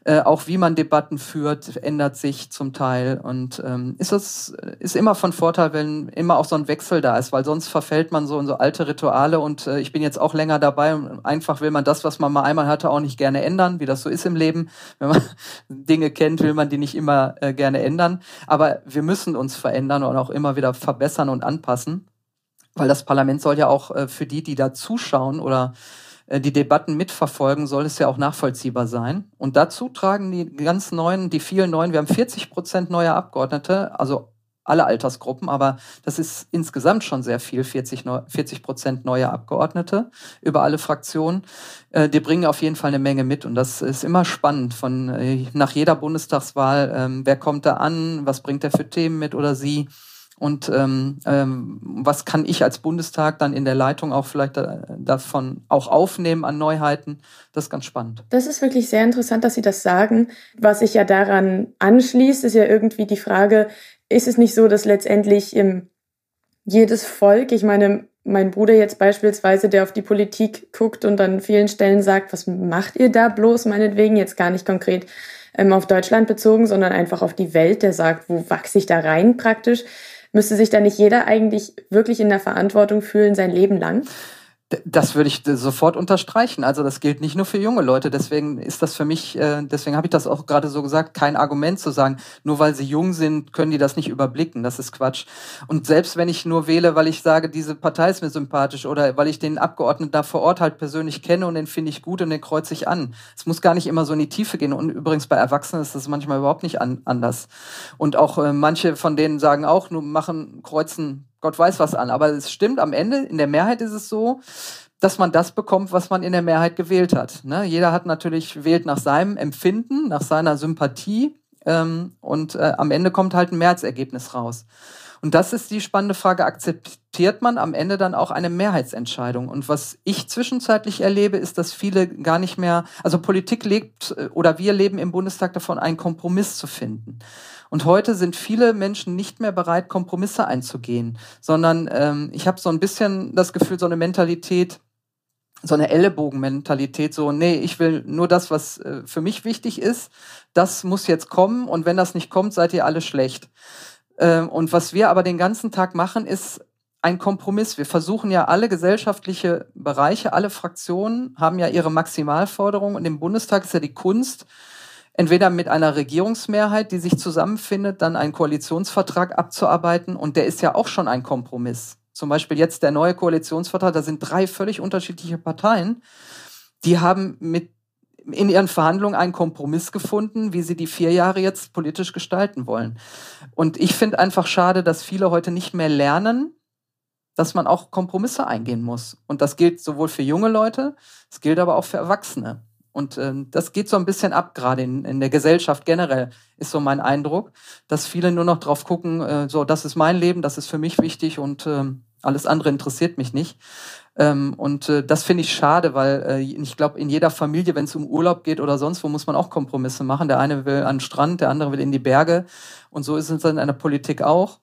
Äh, auch wie man Debatten führt, ändert sich zum Teil. Und ähm, ist das ist immer von Vorteil, wenn immer auch so ein Wechsel da ist, weil sonst verfällt man so in so alte Rituale und äh, ich bin jetzt auch länger dabei und einfach will man das, was man mal einmal hatte, auch nicht gerne ändern, wie das so ist im Leben. Wenn man Dinge kennt, will man die nicht immer äh, gerne ändern. Aber wir müssen uns verändern und auch immer wieder verbessern und anpassen. Weil das Parlament soll ja auch äh, für die, die da zuschauen oder die Debatten mitverfolgen, soll es ja auch nachvollziehbar sein. Und dazu tragen die ganz neuen, die vielen neuen, wir haben 40 Prozent neue Abgeordnete, also alle Altersgruppen, aber das ist insgesamt schon sehr viel, 40, 40 Prozent neue Abgeordnete über alle Fraktionen. Äh, die bringen auf jeden Fall eine Menge mit und das ist immer spannend von äh, nach jeder Bundestagswahl, ähm, wer kommt da an, was bringt er für Themen mit oder sie. Und ähm, ähm, was kann ich als Bundestag dann in der Leitung auch vielleicht da, davon auch aufnehmen an Neuheiten? Das ist ganz spannend. Das ist wirklich sehr interessant, dass Sie das sagen. Was sich ja daran anschließt, ist ja irgendwie die Frage, ist es nicht so, dass letztendlich im, jedes Volk, ich meine, mein Bruder jetzt beispielsweise, der auf die Politik guckt und an vielen Stellen sagt, was macht ihr da bloß meinetwegen, jetzt gar nicht konkret ähm, auf Deutschland bezogen, sondern einfach auf die Welt, der sagt, wo wachse ich da rein praktisch Müsste sich da nicht jeder eigentlich wirklich in der Verantwortung fühlen sein Leben lang? Das würde ich sofort unterstreichen. Also das gilt nicht nur für junge Leute. Deswegen ist das für mich, äh, deswegen habe ich das auch gerade so gesagt, kein Argument zu sagen, nur weil sie jung sind, können die das nicht überblicken. Das ist Quatsch. Und selbst wenn ich nur wähle, weil ich sage, diese Partei ist mir sympathisch oder weil ich den Abgeordneten da vor Ort halt persönlich kenne und den finde ich gut und den kreuze ich an. Es muss gar nicht immer so in die Tiefe gehen. Und übrigens bei Erwachsenen ist das manchmal überhaupt nicht an, anders. Und auch äh, manche von denen sagen auch, nur machen, kreuzen Gott weiß was an. Aber es stimmt am Ende, in der Mehrheit ist es so, dass man das bekommt, was man in der Mehrheit gewählt hat. Ne? Jeder hat natürlich wählt nach seinem Empfinden, nach seiner Sympathie ähm, und äh, am Ende kommt halt ein Mehrheitsergebnis raus. Und das ist die spannende Frage, akzeptiert man am Ende dann auch eine Mehrheitsentscheidung? Und was ich zwischenzeitlich erlebe, ist, dass viele gar nicht mehr, also Politik lebt äh, oder wir leben im Bundestag davon, einen Kompromiss zu finden. Und heute sind viele Menschen nicht mehr bereit, Kompromisse einzugehen, sondern ähm, ich habe so ein bisschen das Gefühl, so eine Mentalität, so eine Ellenbogenmentalität, so, nee, ich will nur das, was äh, für mich wichtig ist, das muss jetzt kommen und wenn das nicht kommt, seid ihr alle schlecht. Ähm, und was wir aber den ganzen Tag machen, ist ein Kompromiss. Wir versuchen ja alle gesellschaftliche Bereiche, alle Fraktionen haben ja ihre Maximalforderungen und im Bundestag ist ja die Kunst, entweder mit einer Regierungsmehrheit, die sich zusammenfindet, dann einen Koalitionsvertrag abzuarbeiten. Und der ist ja auch schon ein Kompromiss. Zum Beispiel jetzt der neue Koalitionsvertrag, da sind drei völlig unterschiedliche Parteien, die haben mit in ihren Verhandlungen einen Kompromiss gefunden, wie sie die vier Jahre jetzt politisch gestalten wollen. Und ich finde einfach schade, dass viele heute nicht mehr lernen, dass man auch Kompromisse eingehen muss. Und das gilt sowohl für junge Leute, es gilt aber auch für Erwachsene. Und ähm, das geht so ein bisschen ab, gerade in, in der Gesellschaft generell, ist so mein Eindruck, dass viele nur noch drauf gucken, äh, so, das ist mein Leben, das ist für mich wichtig und ähm, alles andere interessiert mich nicht. Ähm, und äh, das finde ich schade, weil äh, ich glaube, in jeder Familie, wenn es um Urlaub geht oder sonst wo, muss man auch Kompromisse machen. Der eine will an den Strand, der andere will in die Berge. Und so ist es dann in der Politik auch.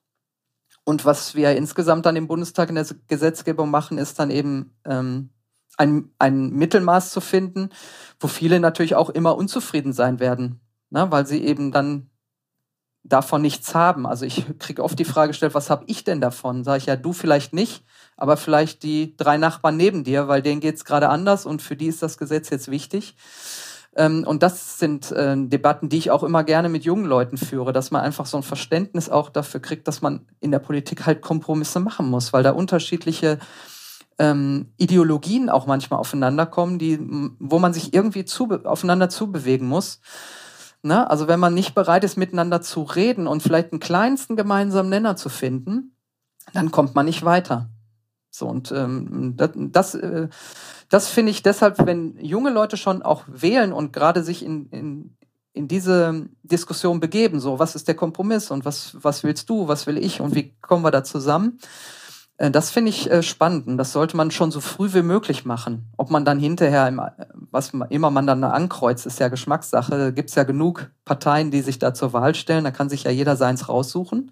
Und was wir insgesamt dann im Bundestag in der Gesetzgebung machen, ist dann eben ähm, ein, ein Mittelmaß zu finden, wo viele natürlich auch immer unzufrieden sein werden, ne? weil sie eben dann davon nichts haben. Also ich kriege oft die Frage gestellt, was habe ich denn davon? Sage ich ja, du vielleicht nicht, aber vielleicht die drei Nachbarn neben dir, weil denen geht es gerade anders und für die ist das Gesetz jetzt wichtig. Ähm, und das sind äh, Debatten, die ich auch immer gerne mit jungen Leuten führe, dass man einfach so ein Verständnis auch dafür kriegt, dass man in der Politik halt Kompromisse machen muss, weil da unterschiedliche ähm, Ideologien auch manchmal aufeinander kommen, die, wo man sich irgendwie zu, aufeinander zubewegen muss. Ne? Also wenn man nicht bereit ist, miteinander zu reden und vielleicht einen kleinsten gemeinsamen Nenner zu finden, dann kommt man nicht weiter. So, und ähm, das, das, äh, das finde ich deshalb, wenn junge Leute schon auch wählen und gerade sich in, in, in diese Diskussion begeben, so was ist der Kompromiss und was, was willst du, was will ich und wie kommen wir da zusammen, das finde ich äh, spannend und das sollte man schon so früh wie möglich machen. Ob man dann hinterher, im, was immer man dann ankreuzt, ist ja Geschmackssache. Gibt es ja genug Parteien, die sich da zur Wahl stellen. Da kann sich ja jeder seins raussuchen.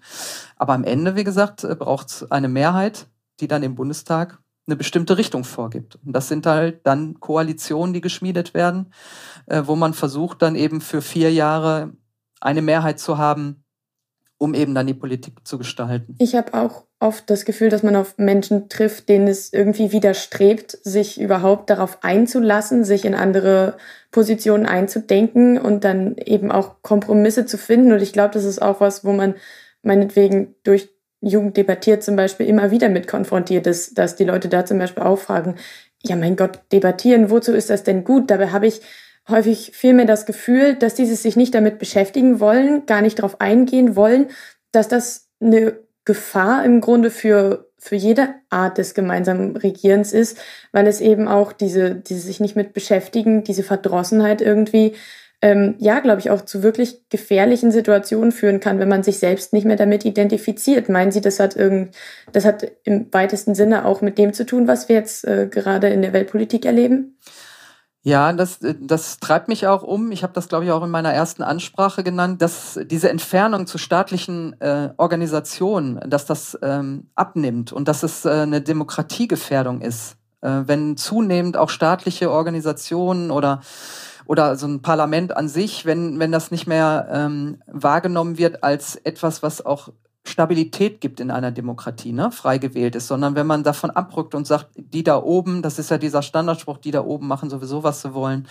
Aber am Ende, wie gesagt, äh, braucht es eine Mehrheit, die dann im Bundestag eine bestimmte Richtung vorgibt. Und das sind halt dann Koalitionen, die geschmiedet werden, wo man versucht, dann eben für vier Jahre eine Mehrheit zu haben, um eben dann die Politik zu gestalten. Ich habe auch oft das Gefühl, dass man auf Menschen trifft, denen es irgendwie widerstrebt, sich überhaupt darauf einzulassen, sich in andere Positionen einzudenken und dann eben auch Kompromisse zu finden. Und ich glaube, das ist auch was, wo man meinetwegen durch Jugend debattiert zum Beispiel immer wieder mit konfrontiert ist, dass die Leute da zum Beispiel auch fragen, ja mein Gott, debattieren, wozu ist das denn gut? Dabei habe ich häufig vielmehr das Gefühl, dass diese sich nicht damit beschäftigen wollen, gar nicht darauf eingehen wollen, dass das eine Gefahr im Grunde für, für jede Art des gemeinsamen Regierens ist, weil es eben auch diese, diese sich nicht mit beschäftigen, diese Verdrossenheit irgendwie, ähm, ja, glaube ich, auch zu wirklich gefährlichen Situationen führen kann, wenn man sich selbst nicht mehr damit identifiziert. Meinen Sie, das hat irgend, das hat im weitesten Sinne auch mit dem zu tun, was wir jetzt äh, gerade in der Weltpolitik erleben? Ja, das, äh, das treibt mich auch um. Ich habe das, glaube ich, auch in meiner ersten Ansprache genannt, dass diese Entfernung zu staatlichen äh, Organisationen, dass das ähm, abnimmt und dass es äh, eine Demokratiegefährdung ist. Äh, wenn zunehmend auch staatliche Organisationen oder oder so ein Parlament an sich, wenn, wenn das nicht mehr ähm, wahrgenommen wird als etwas, was auch Stabilität gibt in einer Demokratie, ne, frei gewählt ist, sondern wenn man davon abrückt und sagt, die da oben, das ist ja dieser Standardspruch, die da oben machen sowieso, was sie wollen,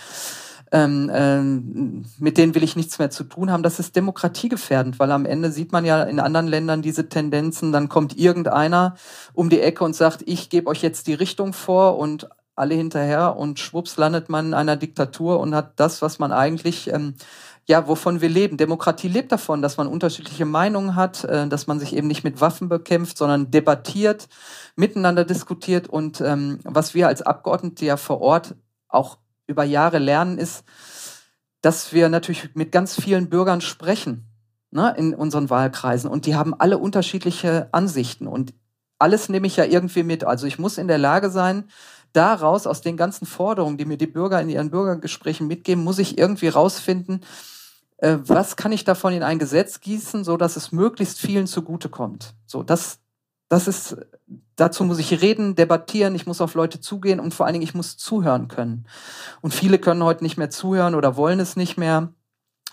ähm, ähm, mit denen will ich nichts mehr zu tun haben, das ist demokratiegefährdend, weil am Ende sieht man ja in anderen Ländern diese Tendenzen, dann kommt irgendeiner um die Ecke und sagt, ich gebe euch jetzt die Richtung vor und alle hinterher und schwupps landet man in einer Diktatur und hat das, was man eigentlich ähm, ja, wovon wir leben. Demokratie lebt davon, dass man unterschiedliche Meinungen hat, äh, dass man sich eben nicht mit Waffen bekämpft, sondern debattiert, miteinander diskutiert. Und ähm, was wir als Abgeordnete ja vor Ort auch über Jahre lernen, ist, dass wir natürlich mit ganz vielen Bürgern sprechen ne, in unseren Wahlkreisen. Und die haben alle unterschiedliche Ansichten. Und alles nehme ich ja irgendwie mit. Also ich muss in der Lage sein, daraus, aus den ganzen Forderungen, die mir die Bürger in ihren Bürgergesprächen mitgeben, muss ich irgendwie rausfinden, äh, was kann ich davon in ein Gesetz gießen, so dass es möglichst vielen zugutekommt. So, das, das ist, dazu muss ich reden, debattieren, ich muss auf Leute zugehen und vor allen Dingen, ich muss zuhören können. Und viele können heute nicht mehr zuhören oder wollen es nicht mehr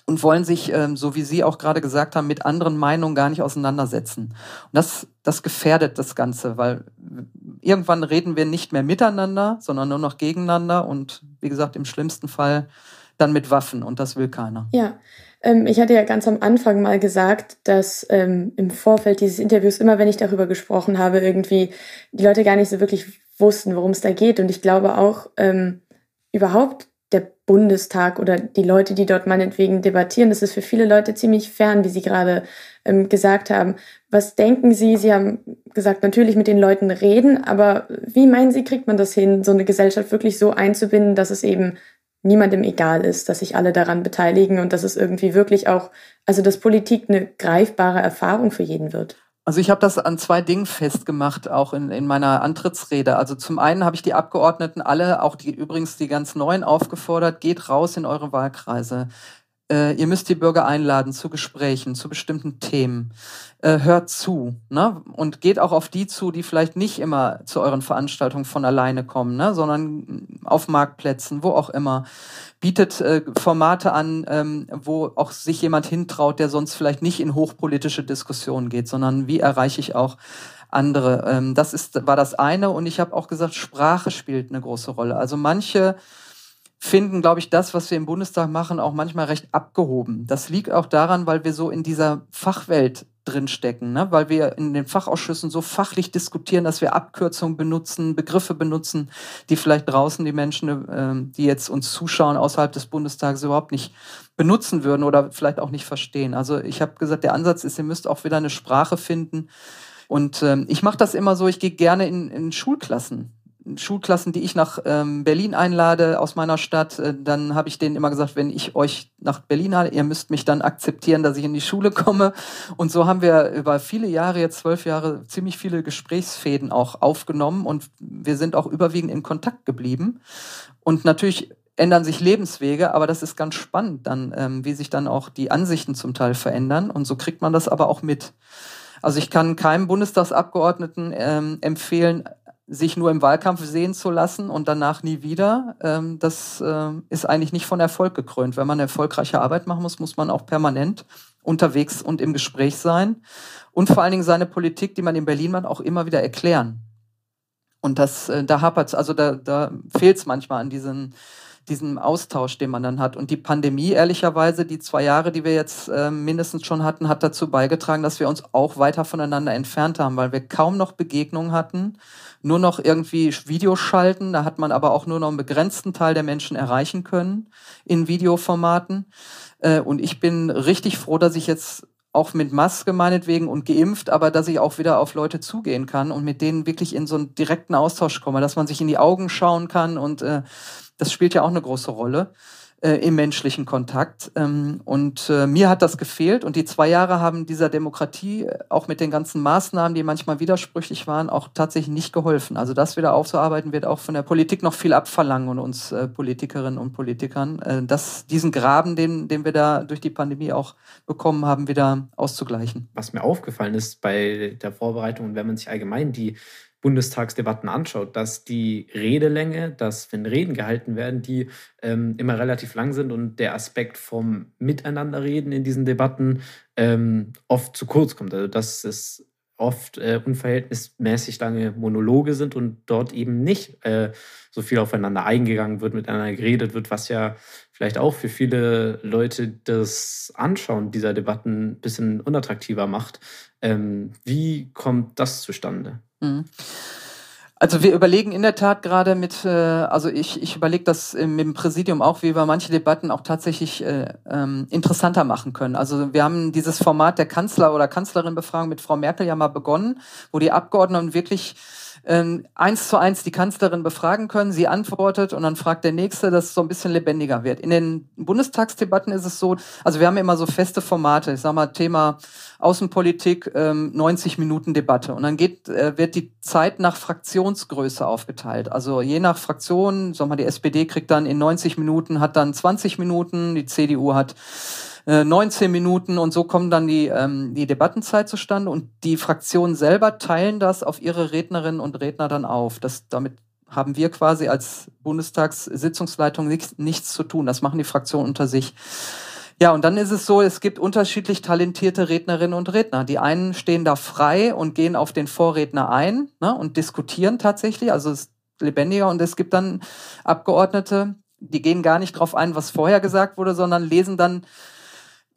und wollen sich, ähm, so wie Sie auch gerade gesagt haben, mit anderen Meinungen gar nicht auseinandersetzen. Und das, das gefährdet das Ganze, weil irgendwann reden wir nicht mehr miteinander, sondern nur noch gegeneinander und wie gesagt, im schlimmsten Fall dann mit Waffen und das will keiner. Ja, ähm, ich hatte ja ganz am Anfang mal gesagt, dass ähm, im Vorfeld dieses Interviews immer, wenn ich darüber gesprochen habe, irgendwie die Leute gar nicht so wirklich wussten, worum es da geht. Und ich glaube auch ähm, überhaupt der Bundestag oder die Leute, die dort meinetwegen debattieren, das ist für viele Leute ziemlich fern, wie Sie gerade ähm, gesagt haben. Was denken Sie? Sie haben gesagt, natürlich mit den Leuten reden, aber wie meinen Sie, kriegt man das hin, so eine Gesellschaft wirklich so einzubinden, dass es eben niemandem egal ist, dass sich alle daran beteiligen und dass es irgendwie wirklich auch, also dass Politik eine greifbare Erfahrung für jeden wird. Also ich habe das an zwei Dingen festgemacht, auch in, in meiner Antrittsrede. Also zum einen habe ich die Abgeordneten alle, auch die übrigens die ganz Neuen aufgefordert, geht raus in eure Wahlkreise. Äh, ihr müsst die Bürger einladen zu Gesprächen, zu bestimmten Themen. Äh, hört zu ne? und geht auch auf die zu, die vielleicht nicht immer zu euren Veranstaltungen von alleine kommen, ne? sondern auf Marktplätzen, wo auch immer. Bietet äh, Formate an, ähm, wo auch sich jemand hintraut, der sonst vielleicht nicht in hochpolitische Diskussionen geht, sondern wie erreiche ich auch andere. Ähm, das ist, war das eine. Und ich habe auch gesagt, Sprache spielt eine große Rolle. Also manche finden, glaube ich, das, was wir im Bundestag machen, auch manchmal recht abgehoben. Das liegt auch daran, weil wir so in dieser Fachwelt drinstecken, ne? weil wir in den Fachausschüssen so fachlich diskutieren, dass wir Abkürzungen benutzen, Begriffe benutzen, die vielleicht draußen die Menschen, äh, die jetzt uns zuschauen, außerhalb des Bundestages überhaupt nicht benutzen würden oder vielleicht auch nicht verstehen. Also ich habe gesagt, der Ansatz ist, ihr müsst auch wieder eine Sprache finden. Und ähm, ich mache das immer so, ich gehe gerne in, in Schulklassen Schulklassen, die ich nach ähm, Berlin einlade aus meiner Stadt, äh, dann habe ich denen immer gesagt, wenn ich euch nach Berlin habe, ihr müsst mich dann akzeptieren, dass ich in die Schule komme. Und so haben wir über viele Jahre, jetzt zwölf Jahre, ziemlich viele Gesprächsfäden auch aufgenommen und wir sind auch überwiegend in Kontakt geblieben. Und natürlich ändern sich Lebenswege, aber das ist ganz spannend dann, ähm, wie sich dann auch die Ansichten zum Teil verändern. Und so kriegt man das aber auch mit. Also ich kann keinem Bundestagsabgeordneten ähm, empfehlen, sich nur im Wahlkampf sehen zu lassen und danach nie wieder, ähm, das äh, ist eigentlich nicht von Erfolg gekrönt. Wenn man erfolgreiche Arbeit machen muss, muss man auch permanent unterwegs und im Gespräch sein und vor allen Dingen seine Politik, die man in Berlin macht, auch immer wieder erklären. Und das, äh, da hapert also da, da fehlt es manchmal an diesen diesem Austausch, den man dann hat. Und die Pandemie, ehrlicherweise, die zwei Jahre, die wir jetzt äh, mindestens schon hatten, hat dazu beigetragen, dass wir uns auch weiter voneinander entfernt haben, weil wir kaum noch Begegnungen hatten, nur noch irgendwie Videos schalten. Da hat man aber auch nur noch einen begrenzten Teil der Menschen erreichen können in Videoformaten. Äh, und ich bin richtig froh, dass ich jetzt auch mit Maske meinetwegen und geimpft, aber dass ich auch wieder auf Leute zugehen kann und mit denen wirklich in so einen direkten Austausch komme, dass man sich in die Augen schauen kann und äh, das spielt ja auch eine große Rolle äh, im menschlichen Kontakt. Ähm, und äh, mir hat das gefehlt. Und die zwei Jahre haben dieser Demokratie äh, auch mit den ganzen Maßnahmen, die manchmal widersprüchlich waren, auch tatsächlich nicht geholfen. Also das wieder aufzuarbeiten, wird auch von der Politik noch viel abverlangen und uns äh, Politikerinnen und Politikern, äh, das, diesen Graben, den, den wir da durch die Pandemie auch bekommen haben, wieder auszugleichen. Was mir aufgefallen ist bei der Vorbereitung und wenn man sich allgemein die Bundestagsdebatten anschaut, dass die Redelänge, dass wenn Reden gehalten werden, die ähm, immer relativ lang sind und der Aspekt vom Miteinanderreden in diesen Debatten ähm, oft zu kurz kommt. Also dass es oft äh, unverhältnismäßig lange Monologe sind und dort eben nicht äh, so viel aufeinander eingegangen wird, miteinander geredet wird, was ja vielleicht auch für viele Leute das Anschauen dieser Debatten ein bisschen unattraktiver macht. Ähm, wie kommt das zustande? Mhm. Also wir überlegen in der Tat gerade mit, äh, also ich, ich überlege das mit dem Präsidium auch, wie wir manche Debatten auch tatsächlich äh, ähm, interessanter machen können. Also wir haben dieses Format der Kanzler- oder Kanzlerin-Befragung mit Frau Merkel ja mal begonnen, wo die Abgeordneten wirklich ähm, eins zu eins die Kanzlerin befragen können, sie antwortet und dann fragt der Nächste, dass es so ein bisschen lebendiger wird. In den Bundestagsdebatten ist es so, also wir haben immer so feste Formate, ich sag mal Thema Außenpolitik, ähm, 90 Minuten Debatte und dann geht, äh, wird die Zeit nach Fraktionsgröße aufgeteilt. Also je nach Fraktion, sag mal, die SPD kriegt dann in 90 Minuten, hat dann 20 Minuten, die CDU hat 19 äh, Minuten und so kommen dann die, ähm, die Debattenzeit zustande und die Fraktionen selber teilen das auf ihre Rednerinnen und Redner dann auf. Das, damit haben wir quasi als Bundestagssitzungsleitung nichts, nichts zu tun. Das machen die Fraktionen unter sich. Ja, und dann ist es so, es gibt unterschiedlich talentierte Rednerinnen und Redner. Die einen stehen da frei und gehen auf den Vorredner ein ne, und diskutieren tatsächlich, also es ist lebendiger. Und es gibt dann Abgeordnete, die gehen gar nicht drauf ein, was vorher gesagt wurde, sondern lesen dann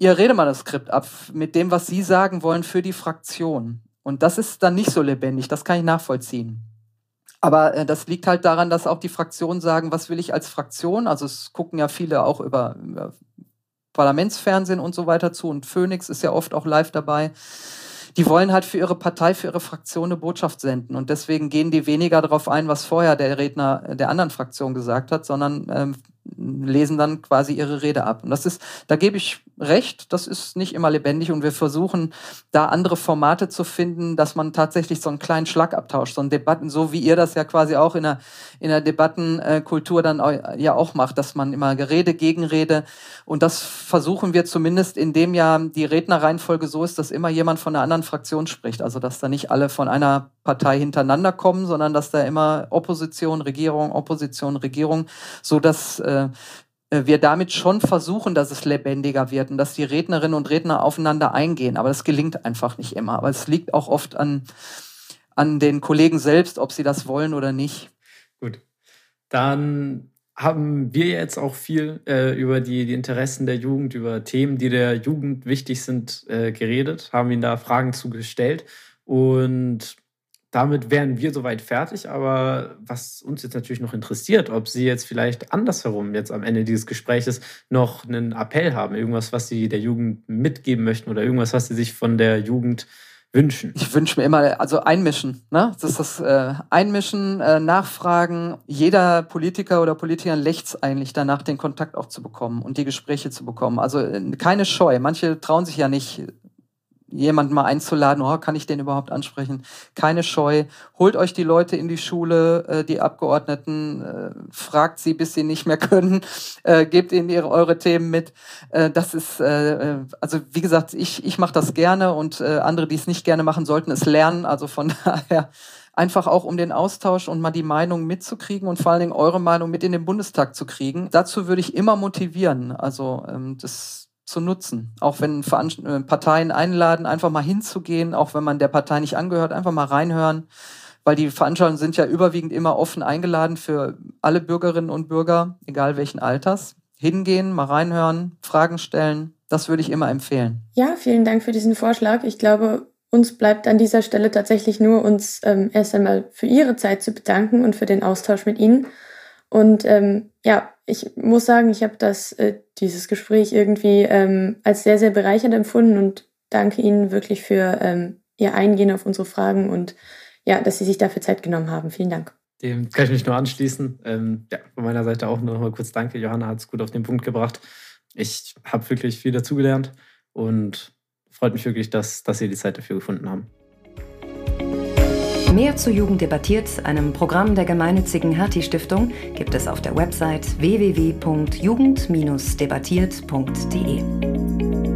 ihr Redemanuskript ab mit dem, was sie sagen wollen für die Fraktion. Und das ist dann nicht so lebendig, das kann ich nachvollziehen. Aber äh, das liegt halt daran, dass auch die Fraktionen sagen, was will ich als Fraktion? Also es gucken ja viele auch über, über Parlamentsfernsehen und so weiter zu und Phoenix ist ja oft auch live dabei. Die wollen halt für ihre Partei, für ihre Fraktion eine Botschaft senden und deswegen gehen die weniger darauf ein, was vorher der Redner der anderen Fraktion gesagt hat, sondern ähm, lesen dann quasi ihre Rede ab. Und das ist, da gebe ich recht, das ist nicht immer lebendig und wir versuchen da andere Formate zu finden, dass man tatsächlich so einen kleinen Schlagabtausch, so einen Debatten, so wie ihr das ja quasi auch in der, in der Debattenkultur dann ja auch macht, dass man immer Gerede, Gegenrede und das versuchen wir zumindest, indem ja die Rednerreihenfolge so ist, dass immer jemand von einer anderen Fraktion spricht. Also dass da nicht alle von einer Partei hintereinander kommen, sondern dass da immer Opposition, Regierung, Opposition, Regierung, so dass äh, äh, wir damit schon versuchen, dass es lebendiger wird und dass die Rednerinnen und Redner aufeinander eingehen. Aber das gelingt einfach nicht immer. Aber es liegt auch oft an, an den Kollegen selbst, ob sie das wollen oder nicht. Gut. Dann haben wir jetzt auch viel äh, über die, die Interessen der Jugend, über Themen, die der Jugend wichtig sind, äh, geredet, haben ihnen da Fragen zugestellt. Und damit wären wir soweit fertig. Aber was uns jetzt natürlich noch interessiert, ob Sie jetzt vielleicht andersherum jetzt am Ende dieses Gespräches noch einen Appell haben, irgendwas, was Sie der Jugend mitgeben möchten oder irgendwas, was Sie sich von der Jugend wünschen. Ich wünsche mir immer, also einmischen, ne? Das ist das äh, Einmischen, äh, Nachfragen. Jeder Politiker oder Politikerin lächzt eigentlich danach, den Kontakt auch zu bekommen und die Gespräche zu bekommen. Also äh, keine Scheu. Manche trauen sich ja nicht, jemanden mal einzuladen, oh, kann ich den überhaupt ansprechen? Keine Scheu. Holt euch die Leute in die Schule, äh, die Abgeordneten, äh, fragt sie, bis sie nicht mehr können, äh, gebt ihnen ihre, eure Themen mit. Äh, das ist, äh, äh also wie gesagt, ich, ich mache das gerne und äh, andere, die es nicht gerne machen, sollten es lernen. Also von daher einfach auch um den Austausch und mal die Meinung mitzukriegen und vor allen Dingen eure Meinung mit in den Bundestag zu kriegen. Dazu würde ich immer motivieren. Also ähm, das zu nutzen. Auch wenn äh, Parteien einladen, einfach mal hinzugehen, auch wenn man der Partei nicht angehört, einfach mal reinhören, weil die Veranstaltungen sind ja überwiegend immer offen eingeladen für alle Bürgerinnen und Bürger, egal welchen Alters. Hingehen, mal reinhören, Fragen stellen, das würde ich immer empfehlen. Ja, vielen Dank für diesen Vorschlag. Ich glaube, uns bleibt an dieser Stelle tatsächlich nur, uns ähm, erst einmal für Ihre Zeit zu bedanken und für den Austausch mit Ihnen. Und ähm, ja, ich muss sagen, ich habe das äh, dieses Gespräch irgendwie ähm, als sehr sehr bereichernd empfunden und danke Ihnen wirklich für ähm, Ihr Eingehen auf unsere Fragen und ja, dass Sie sich dafür Zeit genommen haben. Vielen Dank. Dem kann ich mich nur anschließen. Ähm, ja, von meiner Seite auch noch mal kurz Danke. Johanna hat es gut auf den Punkt gebracht. Ich habe wirklich viel dazugelernt und freut mich wirklich, dass, dass Sie die Zeit dafür gefunden haben. Mehr zu Jugend debattiert, einem Programm der gemeinnützigen Hertie Stiftung, gibt es auf der Website www.jugend-debattiert.de.